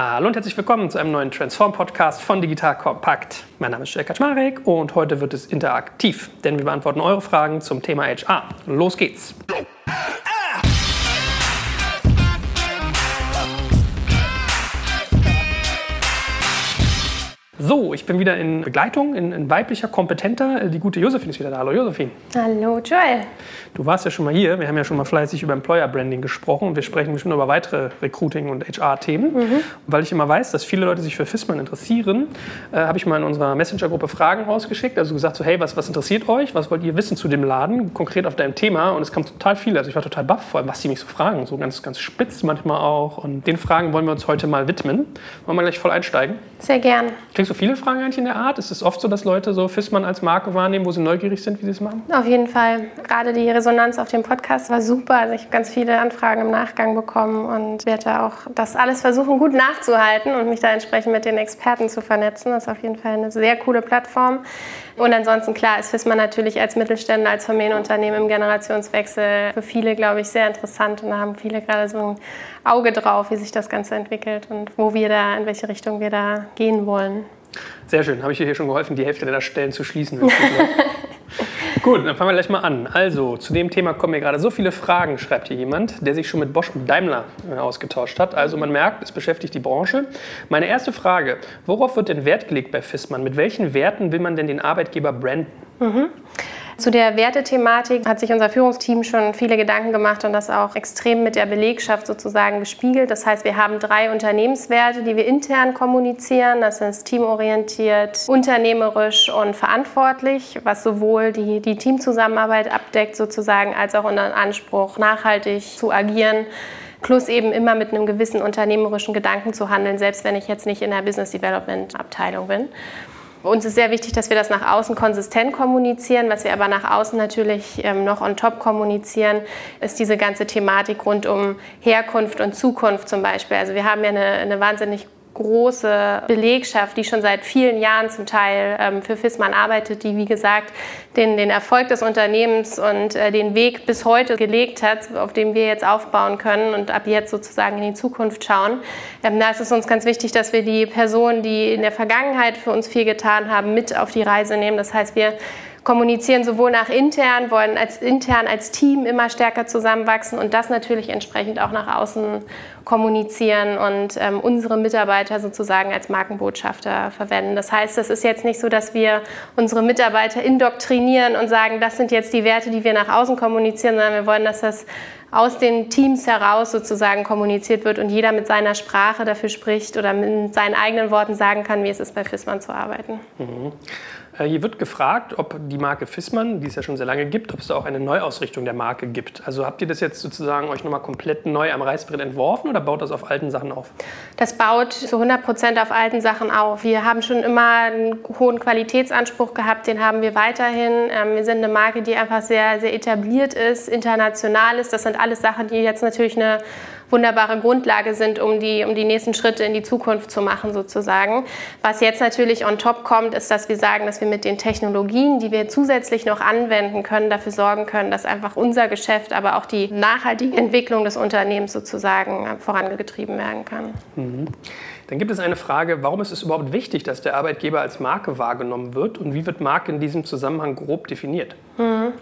Hallo und herzlich willkommen zu einem neuen Transform-Podcast von Digital Kompakt. Mein Name ist Jörg Kaczmarek und heute wird es interaktiv, denn wir beantworten eure Fragen zum Thema HR. Los geht's! So, ich bin wieder in Begleitung, in, in, weiblicher, kompetenter. Die gute Josephine ist wieder da. Hallo Josephine. Hallo Joel. Du warst ja schon mal hier. Wir haben ja schon mal fleißig über Employer Branding gesprochen und wir sprechen bestimmt über weitere Recruiting- und HR-Themen. Mhm. Weil ich immer weiß, dass viele Leute sich für FISMAN interessieren, äh, habe ich mal in unserer Messenger-Gruppe Fragen rausgeschickt. Also gesagt so, hey, was, was interessiert euch? Was wollt ihr wissen zu dem Laden? Konkret auf deinem Thema. Und es kam total viel. Also ich war total baff, vor allem, was die mich so fragen. So ganz, ganz spitz manchmal auch. Und den Fragen wollen wir uns heute mal widmen. Wollen wir gleich voll einsteigen? Sehr gern. Kriegst so viele Fragen eigentlich in der Art? Ist es oft so, dass Leute so Fissmann als Marke wahrnehmen, wo sie neugierig sind, wie sie es machen? Auf jeden Fall. Gerade die Resonanz auf dem Podcast war super. Also ich habe ganz viele Anfragen im Nachgang bekommen und werde da auch das alles versuchen, gut nachzuhalten und mich da entsprechend mit den Experten zu vernetzen. Das ist auf jeden Fall eine sehr coole Plattform. Und ansonsten, klar, ist FISMA natürlich als Mittelständler, als Familienunternehmen im Generationswechsel für viele, glaube ich, sehr interessant. Und da haben viele gerade so ein Auge drauf, wie sich das Ganze entwickelt und wo wir da, in welche Richtung wir da gehen wollen. Sehr schön. Habe ich dir hier schon geholfen, die Hälfte der Stellen zu schließen? Gut, dann fangen wir gleich mal an. Also, zu dem Thema kommen mir gerade so viele Fragen, schreibt hier jemand, der sich schon mit Bosch und Daimler äh, ausgetauscht hat. Also, man merkt, es beschäftigt die Branche. Meine erste Frage: Worauf wird denn Wert gelegt bei FISMAN? Mit welchen Werten will man denn den Arbeitgeber branden? Mhm. Zu der Wertethematik hat sich unser Führungsteam schon viele Gedanken gemacht und das auch extrem mit der Belegschaft sozusagen gespiegelt. Das heißt, wir haben drei Unternehmenswerte, die wir intern kommunizieren. Das ist teamorientiert, unternehmerisch und verantwortlich, was sowohl die, die Teamzusammenarbeit abdeckt sozusagen, als auch unseren Anspruch, nachhaltig zu agieren plus eben immer mit einem gewissen unternehmerischen Gedanken zu handeln, selbst wenn ich jetzt nicht in der Business Development Abteilung bin. Uns ist sehr wichtig, dass wir das nach außen konsistent kommunizieren. Was wir aber nach außen natürlich ähm, noch on top kommunizieren, ist diese ganze Thematik rund um Herkunft und Zukunft zum Beispiel. Also wir haben ja eine, eine wahnsinnig große Belegschaft, die schon seit vielen Jahren zum Teil ähm, für FISMAN arbeitet, die wie gesagt den, den Erfolg des Unternehmens und äh, den Weg bis heute gelegt hat, auf dem wir jetzt aufbauen können und ab jetzt sozusagen in die Zukunft schauen. Ähm, da ist es uns ganz wichtig, dass wir die Personen, die in der Vergangenheit für uns viel getan haben, mit auf die Reise nehmen. Das heißt, wir kommunizieren sowohl nach intern, wollen als intern als Team immer stärker zusammenwachsen und das natürlich entsprechend auch nach außen kommunizieren und ähm, unsere Mitarbeiter sozusagen als Markenbotschafter verwenden. Das heißt, es ist jetzt nicht so, dass wir unsere Mitarbeiter indoktrinieren und sagen, das sind jetzt die Werte, die wir nach außen kommunizieren, sondern wir wollen, dass das aus den Teams heraus sozusagen kommuniziert wird und jeder mit seiner Sprache dafür spricht oder mit seinen eigenen Worten sagen kann, wie es ist, bei FISMAN zu arbeiten. Mhm. Äh, hier wird gefragt, ob die Marke Fissmann, die es ja schon sehr lange gibt, ob es da auch eine Neuausrichtung der Marke gibt. Also habt ihr das jetzt sozusagen euch nochmal komplett neu am Reißbrett entworfen oder baut das auf alten Sachen auf? Das baut zu 100 Prozent auf alten Sachen auf. Wir haben schon immer einen hohen Qualitätsanspruch gehabt, den haben wir weiterhin. Ähm, wir sind eine Marke, die einfach sehr, sehr etabliert ist, international ist. Das sind alles Sachen, die jetzt natürlich eine wunderbare Grundlage sind, um die, um die nächsten Schritte in die Zukunft zu machen sozusagen. Was jetzt natürlich on top kommt, ist, dass wir sagen, dass wir mit den Technologien, die wir zusätzlich noch anwenden können, dafür sorgen können, dass einfach unser Geschäft, aber auch die nachhaltige Entwicklung des Unternehmens sozusagen vorangetrieben werden kann. Mhm. Dann gibt es eine Frage, warum ist es überhaupt wichtig, dass der Arbeitgeber als Marke wahrgenommen wird und wie wird Marke in diesem Zusammenhang grob definiert? Mhm.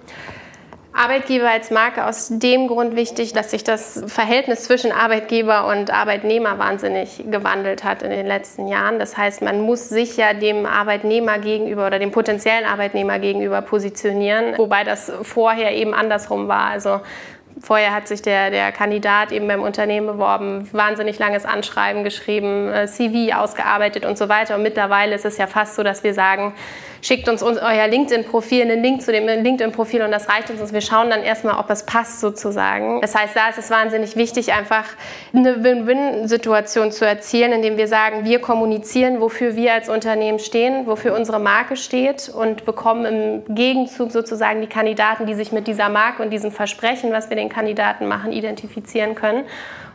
Arbeitgeber als Marke aus dem Grund wichtig, dass sich das Verhältnis zwischen Arbeitgeber und Arbeitnehmer wahnsinnig gewandelt hat in den letzten Jahren. Das heißt, man muss sich ja dem Arbeitnehmer gegenüber oder dem potenziellen Arbeitnehmer gegenüber positionieren, wobei das vorher eben andersrum war. Also Vorher hat sich der, der Kandidat eben beim Unternehmen beworben, wahnsinnig langes Anschreiben geschrieben, äh, CV ausgearbeitet und so weiter. Und mittlerweile ist es ja fast so, dass wir sagen, schickt uns euer LinkedIn-Profil, einen Link zu dem LinkedIn-Profil und das reicht uns. Und wir schauen dann erstmal, ob es passt sozusagen. Das heißt, da ist es wahnsinnig wichtig, einfach eine Win-Win-Situation zu erzielen, indem wir sagen, wir kommunizieren, wofür wir als Unternehmen stehen, wofür unsere Marke steht und bekommen im Gegenzug sozusagen die Kandidaten, die sich mit dieser Marke und diesem Versprechen, was wir den Kandidaten machen, identifizieren können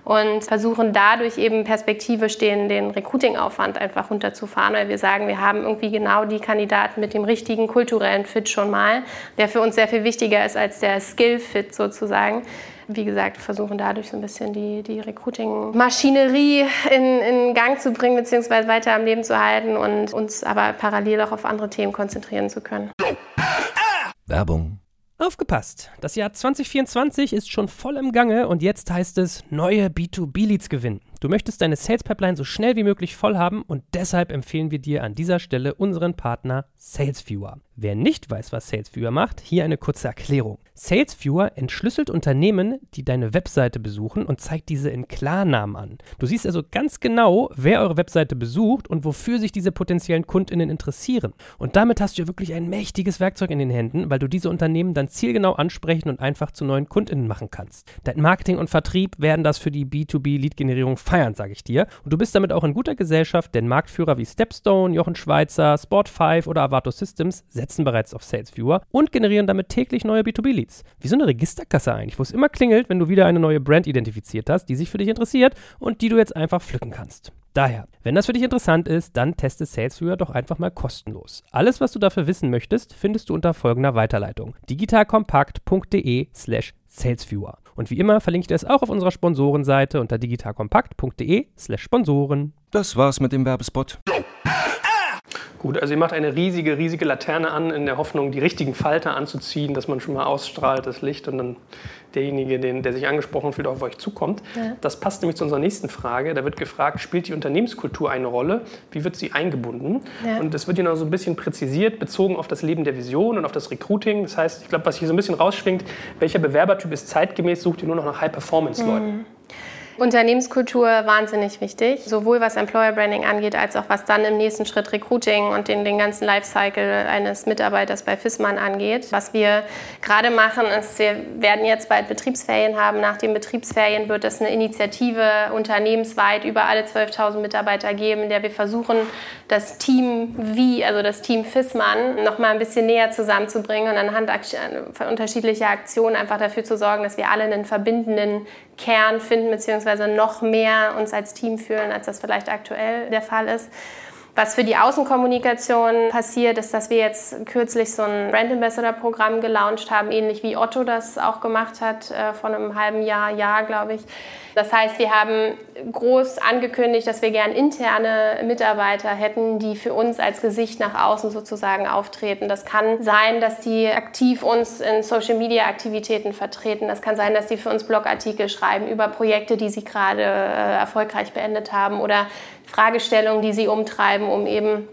und versuchen dadurch eben perspektivisch den, den Recruiting-Aufwand einfach runterzufahren, weil wir sagen, wir haben irgendwie genau die Kandidaten mit dem richtigen kulturellen Fit schon mal, der für uns sehr viel wichtiger ist als der Skill-Fit sozusagen wie gesagt, versuchen dadurch so ein bisschen die, die Recruiting-Maschinerie in, in Gang zu bringen, beziehungsweise weiter am Leben zu halten und uns aber parallel auch auf andere Themen konzentrieren zu können. Werbung. Aufgepasst! Das Jahr 2024 ist schon voll im Gange und jetzt heißt es neue B2B-Leads gewinnen. Du möchtest deine Sales Pipeline so schnell wie möglich voll haben und deshalb empfehlen wir dir an dieser Stelle unseren Partner SalesViewer. Wer nicht weiß, was SalesViewer macht, hier eine kurze Erklärung. SalesViewer entschlüsselt Unternehmen, die deine Webseite besuchen und zeigt diese in Klarnamen an. Du siehst also ganz genau, wer eure Webseite besucht und wofür sich diese potenziellen Kundinnen interessieren. Und damit hast du ja wirklich ein mächtiges Werkzeug in den Händen, weil du diese Unternehmen dann zielgenau ansprechen und einfach zu neuen Kundinnen machen kannst. Dein Marketing und Vertrieb werden das für die B2B-Lead-Generierung feiern, sage ich dir. Und du bist damit auch in guter Gesellschaft, denn Marktführer wie Stepstone, Jochen Schweizer, Sport5 oder Avato Systems setzen bereits auf SalesViewer und generieren damit täglich neue B2B-Leads. Wie so eine Registerkasse eigentlich, wo es immer klingelt, wenn du wieder eine neue Brand identifiziert hast, die sich für dich interessiert und die du jetzt einfach pflücken kannst. Daher, wenn das für dich interessant ist, dann teste SalesViewer doch einfach mal kostenlos. Alles, was du dafür wissen möchtest, findest du unter folgender Weiterleitung: digitalkompakt.de/slash salesviewer. Und wie immer verlinke ich es auch auf unserer Sponsorenseite unter digitalkompakt.de/slash Sponsoren. Das war's mit dem Werbespot. Gut, also ihr macht eine riesige, riesige Laterne an, in der Hoffnung, die richtigen Falter anzuziehen, dass man schon mal ausstrahlt, das Licht und dann derjenige, den, der sich angesprochen fühlt, auf euch zukommt. Ja. Das passt nämlich zu unserer nächsten Frage. Da wird gefragt, spielt die Unternehmenskultur eine Rolle? Wie wird sie eingebunden? Ja. Und das wird hier noch so ein bisschen präzisiert, bezogen auf das Leben der Vision und auf das Recruiting. Das heißt, ich glaube, was hier so ein bisschen rausschwingt, welcher Bewerbertyp ist zeitgemäß, sucht ihr nur noch nach High-Performance-Leuten? Mhm. Unternehmenskultur wahnsinnig wichtig, sowohl was Employer Branding angeht, als auch was dann im nächsten Schritt Recruiting und den, den ganzen Lifecycle eines Mitarbeiters bei FISMAN angeht. Was wir gerade machen, ist, wir werden jetzt bald Betriebsferien haben. Nach den Betriebsferien wird es eine Initiative unternehmensweit über alle 12.000 Mitarbeiter geben, in der wir versuchen, das Team wie, also das Team FISMAN, noch mal ein bisschen näher zusammenzubringen und anhand unterschiedlicher Aktionen einfach dafür zu sorgen, dass wir alle einen verbindenden Kern finden, beziehungsweise noch mehr uns als Team fühlen, als das vielleicht aktuell der Fall ist. Was für die Außenkommunikation passiert, ist, dass wir jetzt kürzlich so ein Brand Ambassador Programm gelauncht haben, ähnlich wie Otto das auch gemacht hat, äh, vor einem halben Jahr, Jahr, glaube ich. Das heißt, wir haben groß angekündigt, dass wir gern interne Mitarbeiter hätten, die für uns als Gesicht nach außen sozusagen auftreten. Das kann sein, dass die aktiv uns in Social Media Aktivitäten vertreten. Das kann sein, dass die für uns Blogartikel schreiben über Projekte, die sie gerade äh, erfolgreich beendet haben oder Fragestellungen, die sie umtreiben, um eben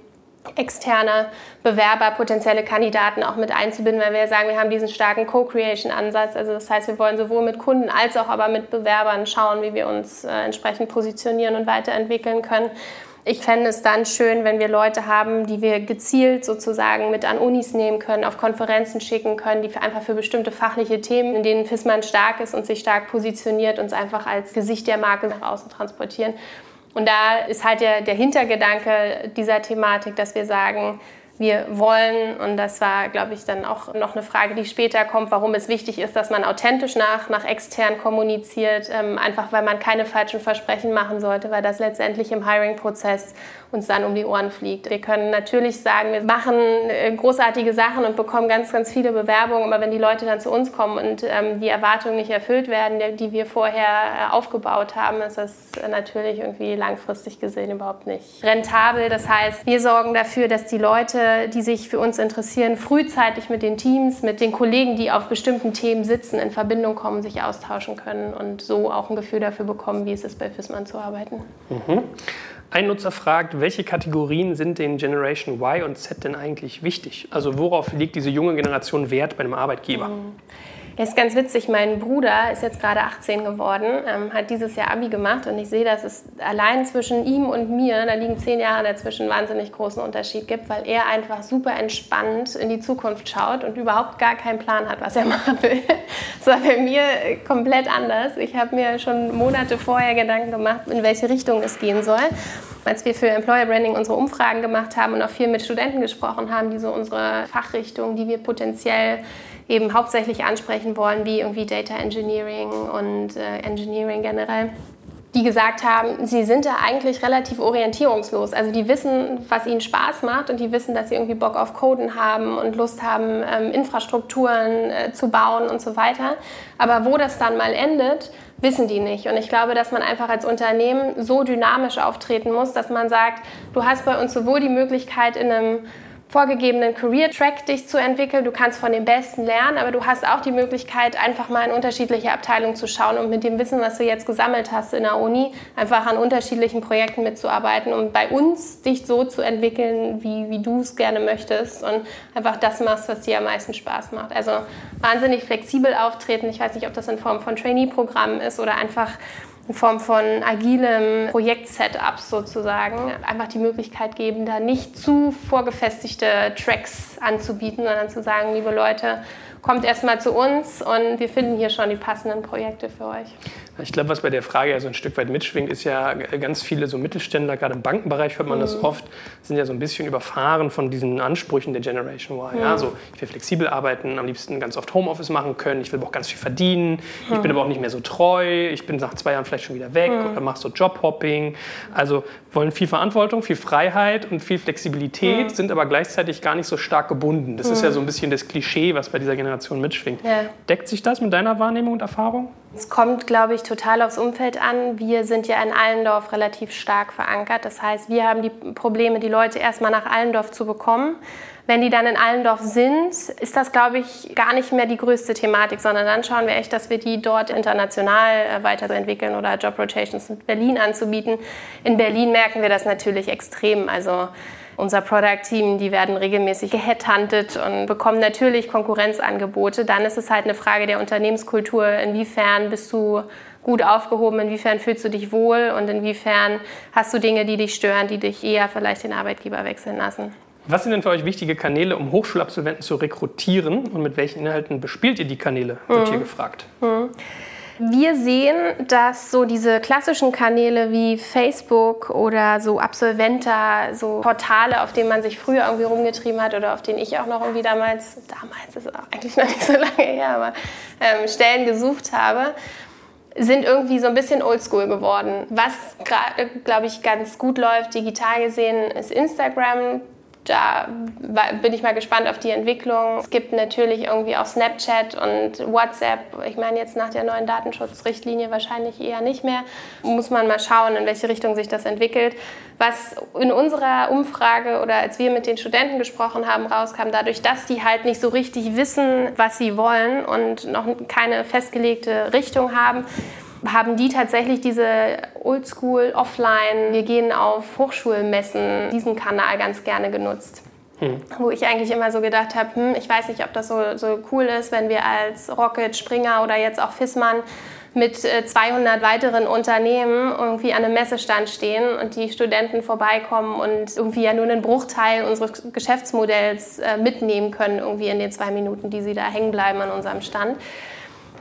externe Bewerber, potenzielle Kandidaten auch mit einzubinden, weil wir sagen, wir haben diesen starken Co-Creation-Ansatz. Also das heißt, wir wollen sowohl mit Kunden als auch aber mit Bewerbern schauen, wie wir uns äh, entsprechend positionieren und weiterentwickeln können. Ich fände es dann schön, wenn wir Leute haben, die wir gezielt sozusagen mit an Unis nehmen können, auf Konferenzen schicken können, die einfach für bestimmte fachliche Themen, in denen FISMAN stark ist und sich stark positioniert, uns einfach als Gesicht der Marke nach außen transportieren. Und da ist halt der, der Hintergedanke dieser Thematik, dass wir sagen, wir wollen, und das war, glaube ich, dann auch noch eine Frage, die später kommt, warum es wichtig ist, dass man authentisch nach, nach extern kommuniziert, ähm, einfach weil man keine falschen Versprechen machen sollte, weil das letztendlich im Hiring-Prozess uns dann um die Ohren fliegt. Wir können natürlich sagen, wir machen äh, großartige Sachen und bekommen ganz, ganz viele Bewerbungen, aber wenn die Leute dann zu uns kommen und ähm, die Erwartungen nicht erfüllt werden, die wir vorher äh, aufgebaut haben, ist das natürlich irgendwie langfristig gesehen überhaupt nicht rentabel. Das heißt, wir sorgen dafür, dass die Leute, die sich für uns interessieren, frühzeitig mit den Teams, mit den Kollegen, die auf bestimmten Themen sitzen, in Verbindung kommen, sich austauschen können und so auch ein Gefühl dafür bekommen, wie es ist, bei FISMAN zu arbeiten. Mhm. Ein Nutzer fragt, welche Kategorien sind den Generation Y und Z denn eigentlich wichtig? Also worauf liegt diese junge Generation Wert bei einem Arbeitgeber? Mhm. Ja, ist ganz witzig. Mein Bruder ist jetzt gerade 18 geworden, ähm, hat dieses Jahr Abi gemacht und ich sehe, dass es allein zwischen ihm und mir, da liegen zehn Jahre dazwischen, wahnsinnig großen Unterschied gibt, weil er einfach super entspannt in die Zukunft schaut und überhaupt gar keinen Plan hat, was er machen will. Das war bei mir komplett anders. Ich habe mir schon Monate vorher Gedanken gemacht, in welche Richtung es gehen soll als wir für Employer Branding unsere Umfragen gemacht haben und auch viel mit Studenten gesprochen haben, die so unsere Fachrichtung, die wir potenziell eben hauptsächlich ansprechen wollen, wie irgendwie Data Engineering und äh, Engineering generell die gesagt haben, sie sind da eigentlich relativ orientierungslos. Also die wissen, was ihnen Spaß macht und die wissen, dass sie irgendwie Bock auf Coden haben und Lust haben, ähm, Infrastrukturen äh, zu bauen und so weiter. Aber wo das dann mal endet, wissen die nicht. Und ich glaube, dass man einfach als Unternehmen so dynamisch auftreten muss, dass man sagt, du hast bei uns sowohl die Möglichkeit in einem vorgegebenen Career-Track dich zu entwickeln. Du kannst von den Besten lernen, aber du hast auch die Möglichkeit, einfach mal in unterschiedliche Abteilungen zu schauen und mit dem Wissen, was du jetzt gesammelt hast in der Uni, einfach an unterschiedlichen Projekten mitzuarbeiten und bei uns dich so zu entwickeln, wie, wie du es gerne möchtest und einfach das machst, was dir am meisten Spaß macht. Also wahnsinnig flexibel auftreten. Ich weiß nicht, ob das in Form von Trainee-Programmen ist oder einfach in Form von agilem Projekt-Setups sozusagen einfach die Möglichkeit geben, da nicht zu vorgefestigte Tracks anzubieten, sondern zu sagen, liebe Leute, kommt erstmal zu uns und wir finden hier schon die passenden Projekte für euch. Ich glaube, was bei der Frage ja so ein Stück weit mitschwingt, ist ja ganz viele so Mittelständler, gerade im Bankenbereich hört man mhm. das oft, sind ja so ein bisschen überfahren von diesen Ansprüchen der Generation Y. Mhm. Ja, so, ich will flexibel arbeiten, am liebsten ganz oft Homeoffice machen können, ich will auch ganz viel verdienen, mhm. ich bin aber auch nicht mehr so treu, ich bin nach zwei Jahren vielleicht schon wieder weg mhm. oder mache so Jobhopping. Also wollen viel Verantwortung, viel Freiheit und viel Flexibilität, mhm. sind aber gleichzeitig gar nicht so stark gebunden. Das ist ja mhm. so ein bisschen das Klischee, was bei dieser Generation mitschwingt. Ja. Deckt sich das mit deiner Wahrnehmung und Erfahrung? Es kommt, glaube ich, total aufs Umfeld an. Wir sind ja in Allendorf relativ stark verankert. Das heißt, wir haben die Probleme, die Leute erstmal nach Allendorf zu bekommen. Wenn die dann in Allendorf sind, ist das, glaube ich, gar nicht mehr die größte Thematik, sondern dann schauen wir echt, dass wir die dort international äh, weiterentwickeln oder Job Rotations in Berlin anzubieten. In Berlin merken wir das natürlich extrem. Also unser Product-Team, die werden regelmäßig geheadhuntet und bekommen natürlich Konkurrenzangebote. Dann ist es halt eine Frage der Unternehmenskultur. Inwiefern bist du gut aufgehoben, inwiefern fühlst du dich wohl und inwiefern hast du Dinge, die dich stören, die dich eher vielleicht den Arbeitgeber wechseln lassen. Was sind denn für euch wichtige Kanäle, um Hochschulabsolventen zu rekrutieren und mit welchen Inhalten bespielt ihr die Kanäle, wird mhm. hier gefragt. Mhm. Wir sehen, dass so diese klassischen Kanäle wie Facebook oder so Absolventer, so Portale, auf denen man sich früher irgendwie rumgetrieben hat oder auf denen ich auch noch irgendwie damals, damals ist auch eigentlich noch nicht so lange her, aber ähm, Stellen gesucht habe, sind irgendwie so ein bisschen oldschool geworden. Was, glaube ich, ganz gut läuft, digital gesehen, ist Instagram da bin ich mal gespannt auf die Entwicklung. Es gibt natürlich irgendwie auch Snapchat und WhatsApp. Ich meine, jetzt nach der neuen Datenschutzrichtlinie wahrscheinlich eher nicht mehr. Muss man mal schauen, in welche Richtung sich das entwickelt. Was in unserer Umfrage oder als wir mit den Studenten gesprochen haben, rauskam, dadurch, dass die halt nicht so richtig wissen, was sie wollen und noch keine festgelegte Richtung haben, haben die tatsächlich diese Oldschool, Offline, wir gehen auf Hochschulmessen, diesen Kanal ganz gerne genutzt. Hm. Wo ich eigentlich immer so gedacht habe, hm, ich weiß nicht, ob das so, so cool ist, wenn wir als Rocket, Springer oder jetzt auch Fissmann mit 200 äh, weiteren Unternehmen irgendwie an einem Messestand stehen und die Studenten vorbeikommen und irgendwie ja nur einen Bruchteil unseres Geschäftsmodells äh, mitnehmen können, irgendwie in den zwei Minuten, die sie da hängen bleiben an unserem Stand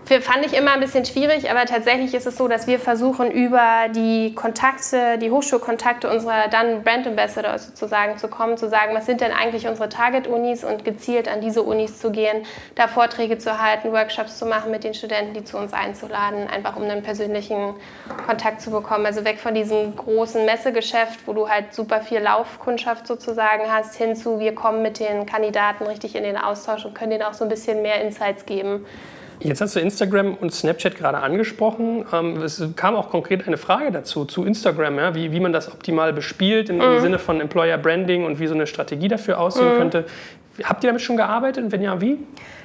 fand ich immer ein bisschen schwierig, aber tatsächlich ist es so, dass wir versuchen, über die Kontakte, die Hochschulkontakte unserer dann Brand Ambassadors sozusagen zu kommen, zu sagen, was sind denn eigentlich unsere Target-Unis und gezielt an diese Unis zu gehen, da Vorträge zu halten, Workshops zu machen mit den Studenten, die zu uns einzuladen, einfach um einen persönlichen Kontakt zu bekommen. Also weg von diesem großen Messegeschäft, wo du halt super viel Laufkundschaft sozusagen hast, hin zu, wir kommen mit den Kandidaten richtig in den Austausch und können denen auch so ein bisschen mehr Insights geben Jetzt hast du Instagram und Snapchat gerade angesprochen. Ähm, es kam auch konkret eine Frage dazu, zu Instagram, ja, wie, wie man das optimal bespielt im, mhm. Sinne von Employer Branding und wie so eine Strategie dafür aussehen mhm. könnte. Habt ihr damit schon gearbeitet und wenn ja, wie?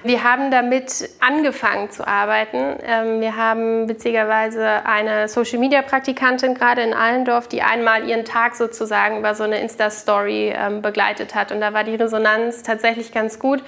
Wir haben damit angefangen zu arbeiten. Ähm, wir haben witzigerweise eine Social-Media-Praktikantin gerade in Allendorf, die einmal ihren Tag sozusagen über so eine Insta-Story ähm, begleitet hat. Und da war die Resonanz tatsächlich ganz gut.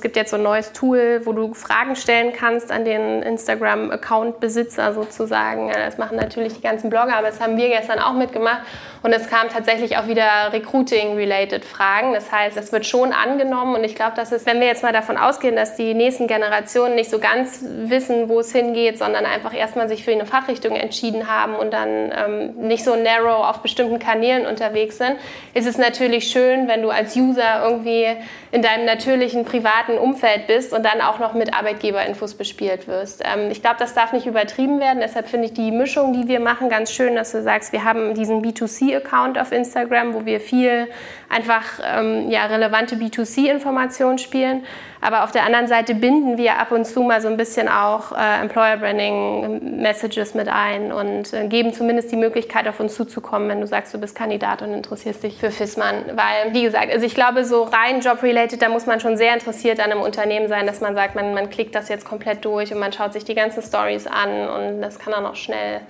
Es gibt jetzt so ein neues Tool, wo du Fragen stellen kannst an den Instagram-Account-Besitzer sozusagen. Das machen natürlich die ganzen Blogger, aber das haben wir gestern auch mitgemacht. Und es kamen tatsächlich auch wieder Recruiting-related Fragen. Das heißt, es wird schon angenommen. Und ich glaube, dass es, wenn wir jetzt mal davon ausgehen, dass nächsten Generationen nicht so ganz wissen, wo es hingeht, sondern einfach erstmal sich für eine Fachrichtung entschieden haben und dann ähm, nicht so narrow auf bestimmten Kanälen unterwegs sind, ist es natürlich schön, wenn du als User irgendwie in deinem natürlichen privaten Umfeld bist und dann auch noch mit Arbeitgeberinfos bespielt wirst. Ähm, ich glaube, das darf nicht übertrieben werden. Deshalb finde ich die Mischung, die wir machen, ganz schön, dass du sagst, wir haben diesen B2C-Account auf Instagram, wo wir viel einfach ähm, ja, relevante B2C-Informationen spielen. Aber auf der anderen Seite binden wir ab und zu mal so ein bisschen auch äh, Employer Branding Messages mit ein und äh, geben zumindest die Möglichkeit, auf uns zuzukommen, wenn du sagst, du bist Kandidat und interessierst dich für FISMAN. Weil, wie gesagt, also ich glaube, so rein job-related, da muss man schon sehr interessiert an einem Unternehmen sein, dass man sagt, man, man klickt das jetzt komplett durch und man schaut sich die ganzen Stories an und das kann dann auch schnell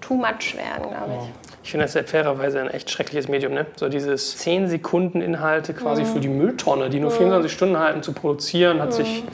too much werden, glaube ich. Ich finde das ja fairerweise ein echt schreckliches Medium. Ne? So dieses 10 Sekunden Inhalte quasi mhm. für die Mülltonne, die nur 24 mhm. Stunden halten zu produzieren, hat mhm. sich.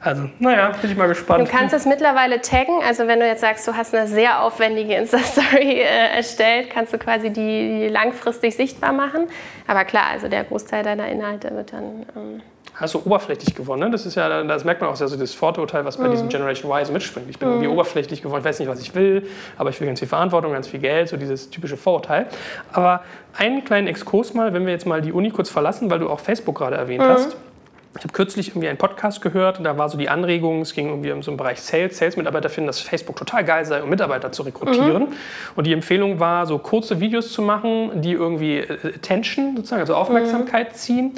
Also, naja, bin ich mal gespannt. Du kannst es mittlerweile taggen. Also, wenn du jetzt sagst, du hast eine sehr aufwendige Insta-Story äh, erstellt, kannst du quasi die, die, langfristig sichtbar machen. Aber klar, also der Großteil deiner Inhalte wird dann. Ähm hast du oberflächlich gewonnen. Ne? Das ist ja, das merkt man auch sehr so das Vorurteil, was bei mhm. diesem Generation Y so mitspringt. Ich bin mhm. irgendwie oberflächlich geworden, ich weiß nicht, was ich will, aber ich will ganz viel Verantwortung, ganz viel Geld, so dieses typische Vorurteil. Aber einen kleinen Exkurs mal, wenn wir jetzt mal die Uni kurz verlassen, weil du auch Facebook gerade erwähnt mhm. hast. Ich habe kürzlich irgendwie einen Podcast gehört und da war so die Anregung, es ging irgendwie um so einen Bereich Sales. Sales-Mitarbeiter finden, dass Facebook total geil sei, um Mitarbeiter zu rekrutieren. Mhm. Und die Empfehlung war, so kurze Videos zu machen, die irgendwie äh, Attention, sozusagen, also Aufmerksamkeit mhm. ziehen.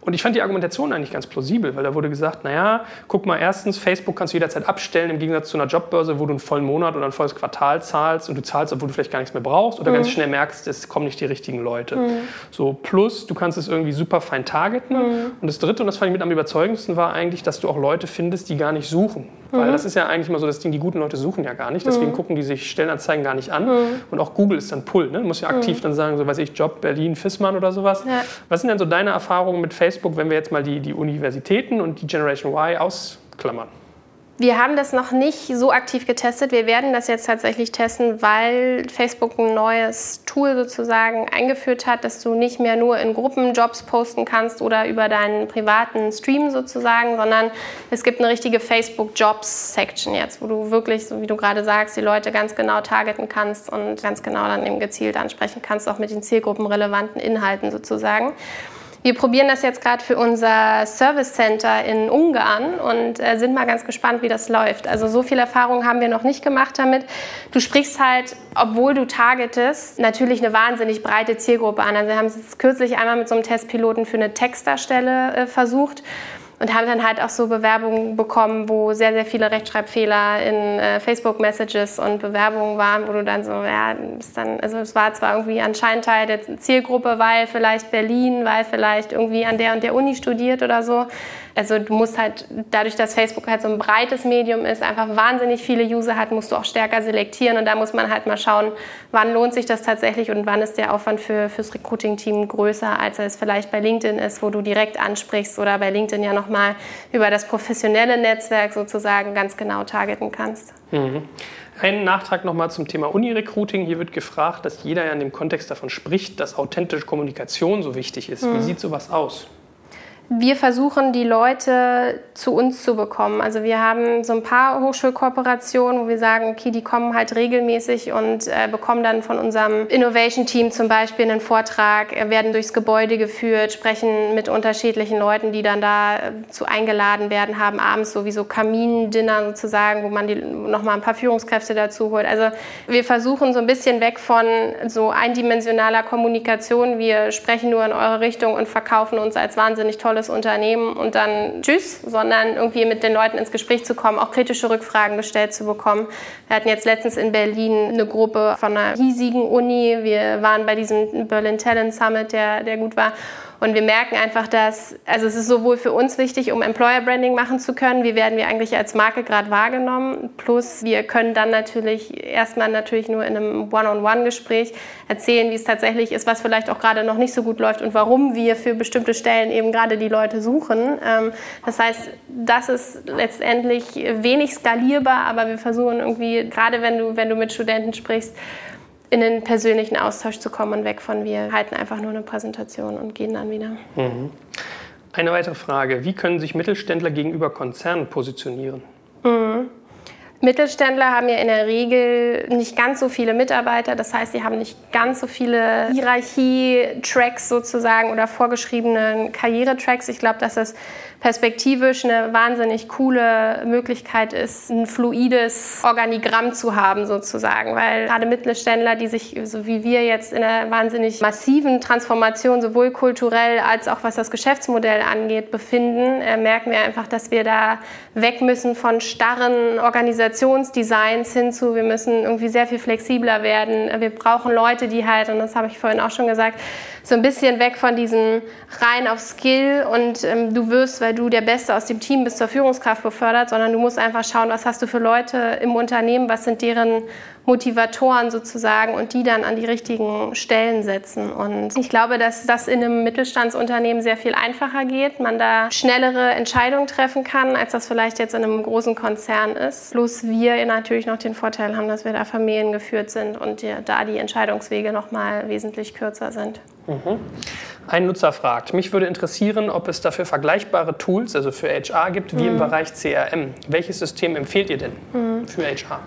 Und ich fand die Argumentation eigentlich ganz plausibel, weil da wurde gesagt, naja, guck mal, erstens, Facebook kannst du jederzeit abstellen, im Gegensatz zu einer Jobbörse, wo du einen vollen Monat oder ein volles Quartal zahlst und du zahlst, obwohl du vielleicht gar nichts mehr brauchst oder mhm. ganz schnell merkst, es kommen nicht die richtigen Leute. Mhm. So, plus, du kannst es irgendwie super fein targeten. Mhm. Und das Dritte, und das fand ich mit am überzeugendsten, war eigentlich, dass du auch Leute findest, die gar nicht suchen. Weil mhm. das ist ja eigentlich mal so das Ding, die guten Leute suchen ja gar nicht, deswegen mhm. gucken die sich Stellenanzeigen gar nicht an. Mhm. Und auch Google ist dann Pull, ne? Du musst ja aktiv dann sagen, so weiß ich, Job Berlin, Fissmann oder sowas. Ja. Was sind denn so deine Erfahrungen mit Facebook, wenn wir jetzt mal die die, die Universitäten und die Generation Y ausklammern? Wir haben das noch nicht so aktiv getestet. Wir werden das jetzt tatsächlich testen, weil Facebook ein neues Tool sozusagen eingeführt hat, dass du nicht mehr nur in Gruppen Jobs posten kannst oder über deinen privaten Stream sozusagen, sondern es gibt eine richtige Facebook Jobs Section jetzt, wo du wirklich, so wie du gerade sagst, die Leute ganz genau targeten kannst und ganz genau dann eben gezielt ansprechen kannst, auch mit den zielgruppenrelevanten Inhalten sozusagen. Wir probieren das jetzt gerade für unser Service Center in Ungarn und äh, sind mal ganz gespannt, wie das läuft. Also so viel Erfahrung haben wir noch nicht gemacht damit. Du sprichst halt, obwohl du targetest, natürlich eine wahnsinnig breite Zielgruppe an. Also wir haben es kürzlich einmal mit so einem Testpiloten für eine Textdarstelle äh, versucht und haben dann halt auch so Bewerbungen bekommen, wo sehr, sehr viele Rechtschreibfehler in äh, Facebook-Messages und Bewerbungen waren, wo du dann so, ja, ist dann, also es war zwar irgendwie anscheinend Teil der Zielgruppe, weil vielleicht Berlin, weil vielleicht irgendwie an der und der Uni studiert oder so, also du musst halt, dadurch, dass Facebook halt so ein breites Medium ist, einfach wahnsinnig viele User hat, musst du auch stärker selektieren und da muss man halt mal schauen, wann lohnt sich das tatsächlich und wann ist der Aufwand für, fürs Recruiting-Team größer, als es vielleicht bei LinkedIn ist, wo du direkt ansprichst oder bei LinkedIn ja nochmal über das professionelle Netzwerk sozusagen ganz genau targeten kannst. Mhm. Ein Nachtrag nochmal zum Thema Uni-Recruiting. Hier wird gefragt, dass jeder ja in dem Kontext davon spricht, dass authentische Kommunikation so wichtig ist. Mhm. Wie sieht sowas aus? Wir versuchen, die Leute zu uns zu bekommen. Also wir haben so ein paar Hochschulkooperationen, wo wir sagen, okay, die kommen halt regelmäßig und äh, bekommen dann von unserem Innovation-Team zum Beispiel einen Vortrag, äh, werden durchs Gebäude geführt, sprechen mit unterschiedlichen Leuten, die dann da äh, zu eingeladen werden, haben abends sowieso Kamindinner sozusagen, wo man die, noch mal ein paar Führungskräfte dazu holt. Also wir versuchen so ein bisschen weg von so eindimensionaler Kommunikation. Wir sprechen nur in eure Richtung und verkaufen uns als wahnsinnig tolle tolles Unternehmen und dann tschüss, sondern irgendwie mit den Leuten ins Gespräch zu kommen, auch kritische Rückfragen gestellt zu bekommen. Wir hatten jetzt letztens in Berlin eine Gruppe von einer hiesigen Uni. Wir waren bei diesem Berlin Talent Summit, der, der gut war. Und wir merken einfach, dass, also es ist sowohl für uns wichtig, um Employer Branding machen zu können, wie werden wir eigentlich als Marke gerade wahrgenommen. Plus wir können dann natürlich erstmal natürlich nur in einem One-on-One-Gespräch erzählen, wie es tatsächlich ist, was vielleicht auch gerade noch nicht so gut läuft und warum wir für bestimmte Stellen eben gerade die Leute suchen. Ähm, das heißt, das ist letztendlich wenig skalierbar, aber wir versuchen irgendwie, gerade wenn du, wenn du mit Studenten sprichst, in den persönlichen Austausch zu kommen und weg von wir halten einfach nur eine Präsentation und gehen dann wieder. Mhm. Eine weitere Frage. Wie können sich Mittelständler gegenüber Konzernen positionieren? Mittelständler haben ja in der Regel nicht ganz so viele Mitarbeiter. Das heißt, sie haben nicht ganz so viele Hierarchie-Tracks sozusagen oder vorgeschriebene Karrieretracks. Ich glaube, dass das perspektivisch eine wahnsinnig coole Möglichkeit ist, ein fluides Organigramm zu haben sozusagen. Weil gerade Mittelständler, die sich, so wie wir jetzt in einer wahnsinnig massiven Transformation, sowohl kulturell als auch was das Geschäftsmodell angeht, befinden, äh, merken wir einfach, dass wir da weg müssen von starren Organisationsdesigns hin zu, wir müssen irgendwie sehr viel flexibler werden. Wir brauchen Leute, die halt, und das habe ich vorhin auch schon gesagt, so ein bisschen weg von diesem rein auf Skill und ähm, du wirst, weil du der Beste aus dem Team bist, zur Führungskraft befördert, sondern du musst einfach schauen, was hast du für Leute im Unternehmen, was sind deren Motivatoren sozusagen und die dann an die richtigen Stellen setzen. Und ich glaube, dass das in einem Mittelstandsunternehmen sehr viel einfacher geht, man da schnellere Entscheidungen treffen kann, als das vielleicht jetzt in einem großen Konzern ist. Plus wir natürlich noch den Vorteil haben, dass wir da familiengeführt sind und da die Entscheidungswege noch mal wesentlich kürzer sind. Mhm. Ein Nutzer fragt, mich würde interessieren, ob es dafür vergleichbare Tools, also für HR gibt, wie mhm. im Bereich CRM. Welches System empfehlt ihr denn mhm. für HR?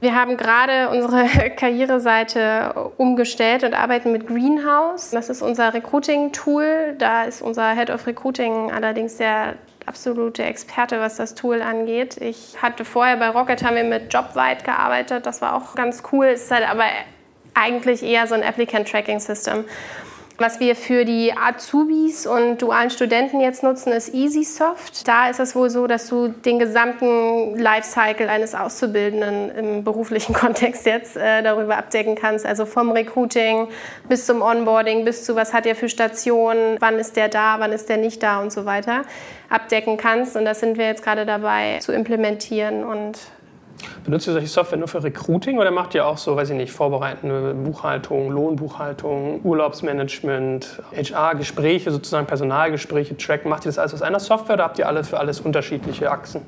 Wir haben gerade unsere Karriereseite umgestellt und arbeiten mit Greenhouse. Das ist unser Recruiting-Tool. Da ist unser Head of Recruiting allerdings der absolute Experte, was das Tool angeht. Ich hatte vorher bei Rocket haben wir mit Jobweit gearbeitet. Das war auch ganz cool. Es ist halt aber eigentlich eher so ein Applicant Tracking System. Was wir für die Azubis und dualen Studenten jetzt nutzen, ist EasySoft. Da ist es wohl so, dass du den gesamten Lifecycle eines Auszubildenden im beruflichen Kontext jetzt äh, darüber abdecken kannst. Also vom Recruiting bis zum Onboarding, bis zu was hat er für Stationen, wann ist der da, wann ist der nicht da und so weiter abdecken kannst. Und das sind wir jetzt gerade dabei zu implementieren und Benutzt ihr solche Software nur für Recruiting oder macht ihr auch so, weiß ich nicht, vorbereitende Buchhaltung, Lohnbuchhaltung, Urlaubsmanagement, HR-Gespräche, sozusagen Personalgespräche, tracken? Macht ihr das alles aus einer Software oder habt ihr alle für alles unterschiedliche Achsen?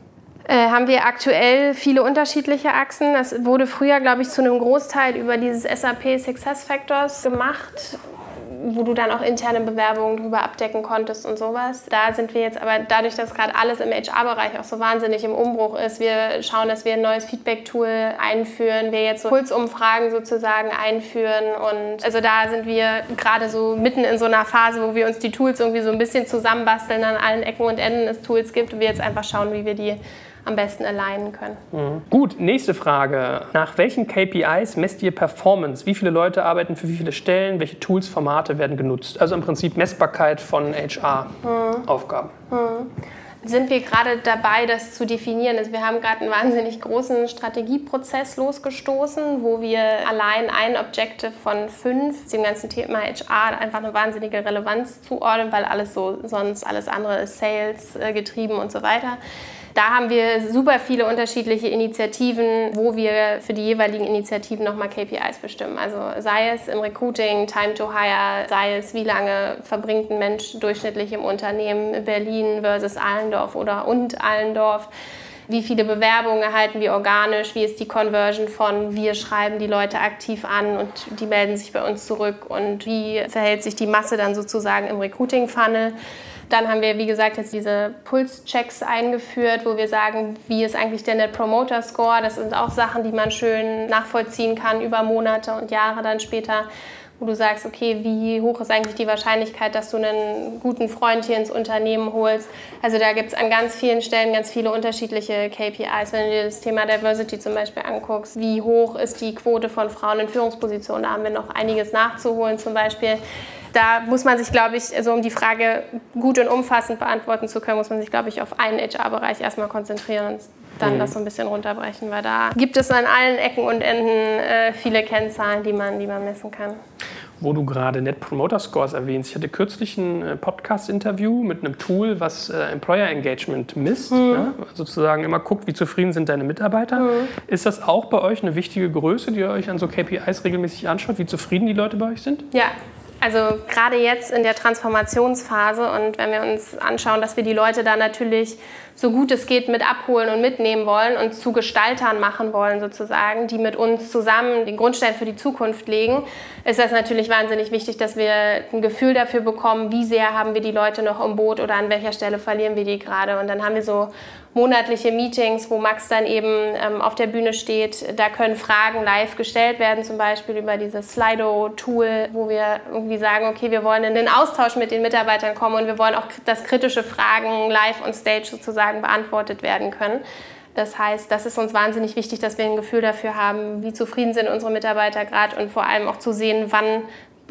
Äh, haben wir aktuell viele unterschiedliche Achsen. Das wurde früher, glaube ich, zu einem Großteil über dieses SAP Success Factors gemacht wo du dann auch interne Bewerbungen drüber abdecken konntest und sowas. Da sind wir jetzt aber dadurch, dass gerade alles im HR-Bereich auch so wahnsinnig im Umbruch ist, wir schauen, dass wir ein neues Feedback-Tool einführen, wir jetzt so Pulsumfragen sozusagen einführen und also da sind wir gerade so mitten in so einer Phase, wo wir uns die Tools irgendwie so ein bisschen zusammenbasteln an allen Ecken und Enden es Tools gibt und wir jetzt einfach schauen, wie wir die am besten alignen können. Mhm. Gut, nächste Frage. Nach welchen KPIs messt ihr Performance? Wie viele Leute arbeiten für wie viele Stellen? Welche Tools, Formate werden genutzt? Also im Prinzip Messbarkeit von HR-Aufgaben. Mhm. Mhm sind wir gerade dabei, das zu definieren. Also wir haben gerade einen wahnsinnig großen Strategieprozess losgestoßen, wo wir allein ein Objective von fünf dem ganzen Thema HR einfach eine wahnsinnige Relevanz zuordnen, weil alles so sonst alles andere ist Sales äh, getrieben und so weiter. Da haben wir super viele unterschiedliche Initiativen, wo wir für die jeweiligen Initiativen nochmal KPIs bestimmen. Also sei es im Recruiting, Time to Hire, sei es wie lange verbringt ein Mensch durchschnittlich im Unternehmen Berlin versus Allendorf oder und Allendorf wie viele Bewerbungen erhalten wir organisch, wie ist die Conversion von wir schreiben die Leute aktiv an und die melden sich bei uns zurück und wie verhält sich die Masse dann sozusagen im Recruiting-Funnel. Dann haben wir, wie gesagt, jetzt diese Pulschecks eingeführt, wo wir sagen, wie ist eigentlich der Promoter Score. Das sind auch Sachen, die man schön nachvollziehen kann über Monate und Jahre dann später wo du sagst, okay, wie hoch ist eigentlich die Wahrscheinlichkeit, dass du einen guten Freund hier ins Unternehmen holst. Also da gibt es an ganz vielen Stellen ganz viele unterschiedliche KPIs. Wenn du dir das Thema Diversity zum Beispiel anguckst, wie hoch ist die Quote von Frauen in Führungspositionen, da haben wir noch einiges nachzuholen zum Beispiel da muss man sich, glaube ich, also um die Frage gut und umfassend beantworten zu können, muss man sich, glaube ich, auf einen HR-Bereich erstmal konzentrieren und dann mhm. das so ein bisschen runterbrechen, weil da gibt es an allen Ecken und Enden äh, viele Kennzahlen, die man, die man messen kann. Wo du gerade Net Promoter Scores erwähnst, ich hatte kürzlich ein äh, Podcast-Interview mit einem Tool, was äh, Employer Engagement misst, mhm. ja, sozusagen immer guckt, wie zufrieden sind deine Mitarbeiter. Mhm. Ist das auch bei euch eine wichtige Größe, die ihr euch an so KPIs regelmäßig anschaut, wie zufrieden die Leute bei euch sind? Ja, Also gerade jetzt in der Transformationsphase und wenn wir uns anschauen, dass wir die Leute da natürlich so gut es geht mit abholen und mitnehmen wollen und zu Gestaltern machen wollen sozusagen, die mit uns zusammen den Grundstein für die Zukunft legen, ist das natürlich wahnsinnig wichtig, dass wir ein Gefühl dafür bekommen, wie sehr haben wir die Leute noch im Boot oder an welcher Stelle verlieren wir die gerade. Und dann haben wir so monatliche Meetings, wo Max dann eben ähm, auf der Bühne steht. Da können Fragen live gestellt werden, zum Beispiel über dieses Slido-Tool, wo wir irgendwie sagen, okay, wir wollen in den Austausch mit den Mitarbeitern kommen und wir wollen auch, dass kritische Fragen live on stage sozusagen beantwortet werden können. Das heißt, das ist uns wahnsinnig wichtig, dass wir ein Gefühl dafür haben, wie zufrieden sind unsere Mitarbeiter gerade und vor allem auch zu sehen, wann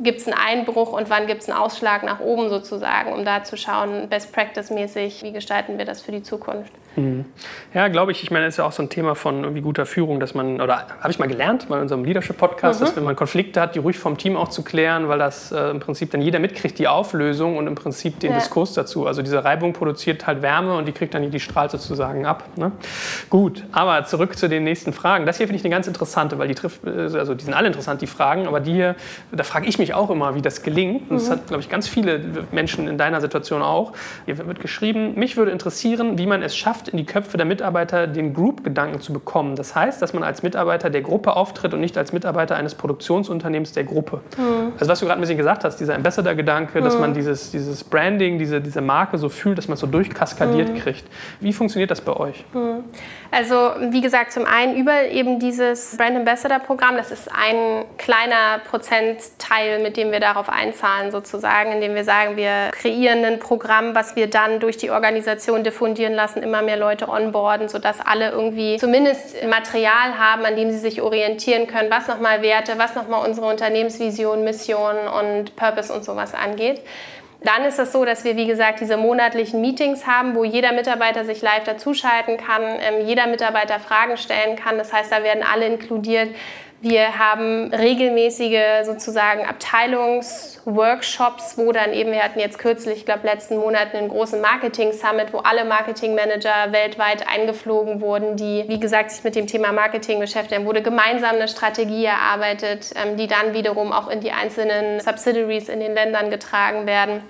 gibt es einen Einbruch und wann gibt es einen Ausschlag nach oben sozusagen, um da zu schauen, Best Practice mäßig, wie gestalten wir das für die Zukunft. Mhm. Ja, glaube ich. Ich meine, das ist ja auch so ein Thema von irgendwie guter Führung, dass man, oder habe ich mal gelernt bei unserem Leadership-Podcast, mhm. dass wenn man Konflikte hat, die ruhig vom Team auch zu klären, weil das äh, im Prinzip dann jeder mitkriegt, die Auflösung und im Prinzip den ja. Diskurs dazu. Also diese Reibung produziert halt Wärme und die kriegt dann die strahlt sozusagen ab. Ne? Gut, aber zurück zu den nächsten Fragen. Das hier finde ich eine ganz interessante, weil die trifft, äh, also die sind alle interessant, die Fragen, aber die hier, da frage ich mich auch immer, wie das gelingt. Und das mhm. hat, glaube ich, ganz viele Menschen in deiner Situation auch. Hier wird geschrieben, mich würde interessieren, wie man es schafft, in die Köpfe der Mitarbeiter den Group-Gedanken zu bekommen. Das heißt, dass man als Mitarbeiter der Gruppe auftritt und nicht als Mitarbeiter eines Produktionsunternehmens der Gruppe. Mhm. Also was du gerade ein bisschen gesagt hast, dieser Ambassador-Gedanke, mhm. dass man dieses, dieses Branding, diese, diese Marke so fühlt, dass man es so durchkaskadiert mhm. kriegt. Wie funktioniert das bei euch? Also wie gesagt, zum einen über eben dieses Brand Ambassador-Programm, das ist ein kleiner Prozentteil, mit dem wir darauf einzahlen sozusagen, indem wir sagen, wir kreieren ein Programm, was wir dann durch die Organisation diffundieren lassen, immer mehr Leute onboarden, sodass alle irgendwie zumindest Material haben, an dem sie sich orientieren können, was nochmal Werte, was nochmal unsere Unternehmensvision, Mission und Purpose und sowas angeht. Dann ist es so, dass wir, wie gesagt, diese monatlichen Meetings haben, wo jeder Mitarbeiter sich live dazuschalten kann, ähm, jeder Mitarbeiter Fragen stellen kann. Das heißt, da werden alle inkludiert. Wir haben regelmäßige sozusagen Abteilungsworkshops, wo dann eben, wir hatten jetzt kürzlich, ich glaube letzten Monat einen großen Marketing-Summit, wo alle Marketingmanager weltweit eingeflogen wurden, die, wie gesagt, sich mit dem Thema Marketing beschäftigen. wurde gemeinsam eine Strategie erarbeitet, ähm, die dann wiederum auch in die einzelnen Subsidiaries in den Ländern getragen werden.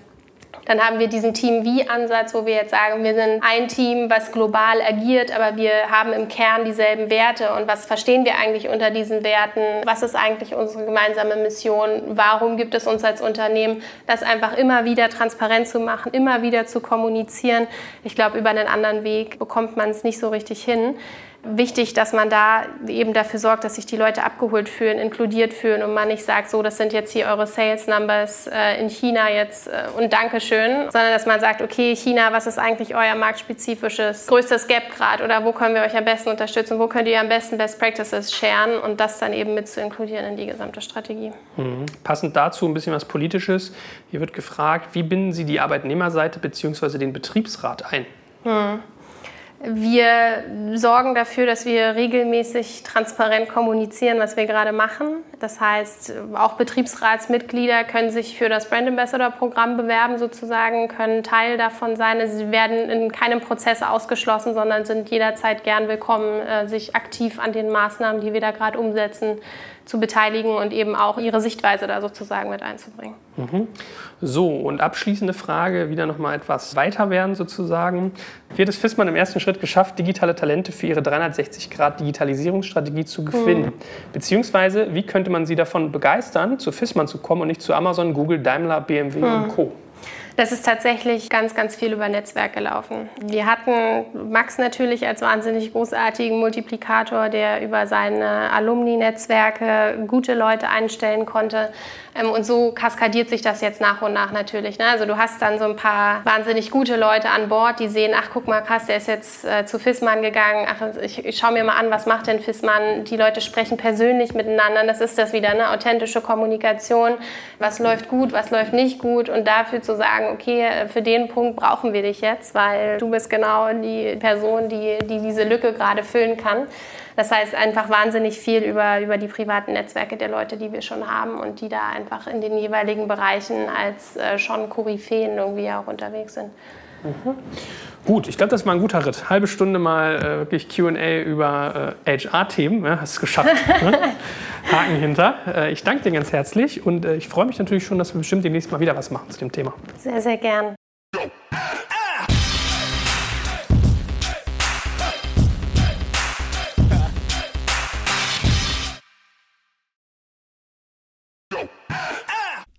Dann haben wir diesen Team-Wie-Ansatz, wo wir jetzt sagen, wir sind ein Team, was global agiert, aber wir haben im Kern dieselben Werte. Und was verstehen wir eigentlich unter diesen Werten? Was ist eigentlich unsere gemeinsame Mission? Warum gibt es uns als Unternehmen? Das einfach immer wieder transparent zu machen, immer wieder zu kommunizieren. Ich glaube, über einen anderen Weg bekommt man es nicht so richtig hin wichtig, dass man da eben dafür sorgt, dass sich die Leute abgeholt fühlen, inkludiert fühlen und man nicht sagt, so, das sind jetzt hier eure Sales Numbers äh, in China jetzt äh, und Dankeschön, sondern dass man sagt, okay, China, was ist eigentlich euer marktspezifisches größtes Gap gerade oder wo können wir euch am besten unterstützen, wo könnt ihr am besten Best Practices scheren und das dann eben mit zu inkludieren in die gesamte Strategie. Mhm. Passend dazu ein bisschen was Politisches. Hier wird gefragt, wie binden Sie die Arbeitnehmerseite bzw. den Betriebsrat ein? Mhm. Wir sorgen dafür, dass wir regelmäßig transparent kommunizieren, was wir gerade machen. Das heißt, auch Betriebsratsmitglieder können sich für das Brand Ambassador Programm bewerben, sozusagen, können Teil davon sein. Sie werden in keinem Prozess ausgeschlossen, sondern sind jederzeit gern willkommen, äh, sich aktiv an den Maßnahmen, die wir da gerade umsetzen, zu beteiligen und eben auch ihre Sichtweise da sozusagen mit einzubringen. Mhm. So, und abschließende Frage, wieder noch mal etwas weiter werden sozusagen. Wird es FISMAN im ersten Schritt geschafft, digitale Talente für ihre 360-Grad-Digitalisierungsstrategie zu gewinnen? Mhm. Beziehungsweise, wie könnte man sie davon begeistern, zu FISMAN zu kommen und nicht zu Amazon, Google, Daimler, BMW mhm. und Co.? Das ist tatsächlich ganz, ganz viel über Netzwerk gelaufen. Wir hatten Max natürlich als wahnsinnig großartigen Multiplikator, der über seine Alumni-Netzwerke gute Leute einstellen konnte. Ähm, und so kaskadiert sich das jetzt nach und nach natürlich. Ne? Also du hast dann so ein paar wahnsinnig gute Leute an Bord, die sehen, ach guck mal krass, der ist jetzt äh, zu Fissmann gegangen, ach ich, ich schaue mir mal an, was macht denn Fissmann? Die Leute sprechen persönlich miteinander, das ist das wieder, eine authentische Kommunikation, was läuft gut, was läuft nicht gut und dafür zu sagen, okay, äh, für den Punkt brauchen wir dich jetzt, weil du bist genau die Person, die, die diese Lücke gerade füllen kann. Das heißt einfach wahnsinnig viel über, über die privaten Netzwerke der Leute, die wir schon haben und die da einfach in den jeweiligen Bereichen als äh, schon Koryphäen irgendwie auch unterwegs sind. Gut, ich glaube, das war ein guter Ritt. Halbe Stunde mal äh, wirklich QA über äh, HR-Themen. Ja, hast es geschafft. ne? Haken hinter. Äh, ich danke dir ganz herzlich und äh, ich freue mich natürlich schon, dass wir bestimmt demnächst mal wieder was machen zu dem Thema. Sehr, sehr gern.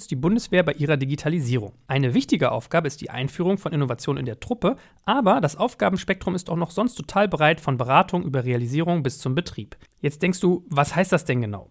unterstützt die Bundeswehr bei ihrer Digitalisierung. Eine wichtige Aufgabe ist die Einführung von Innovation in der Truppe, aber das Aufgabenspektrum ist auch noch sonst total breit von Beratung über Realisierung bis zum Betrieb. Jetzt denkst du, was heißt das denn genau?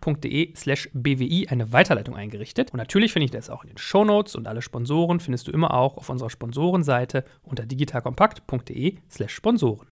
bwi eine Weiterleitung eingerichtet. Und natürlich finde ich das auch in den Shownotes und alle Sponsoren findest du immer auch auf unserer Sponsorenseite unter digitalkompakt.de/sponsoren.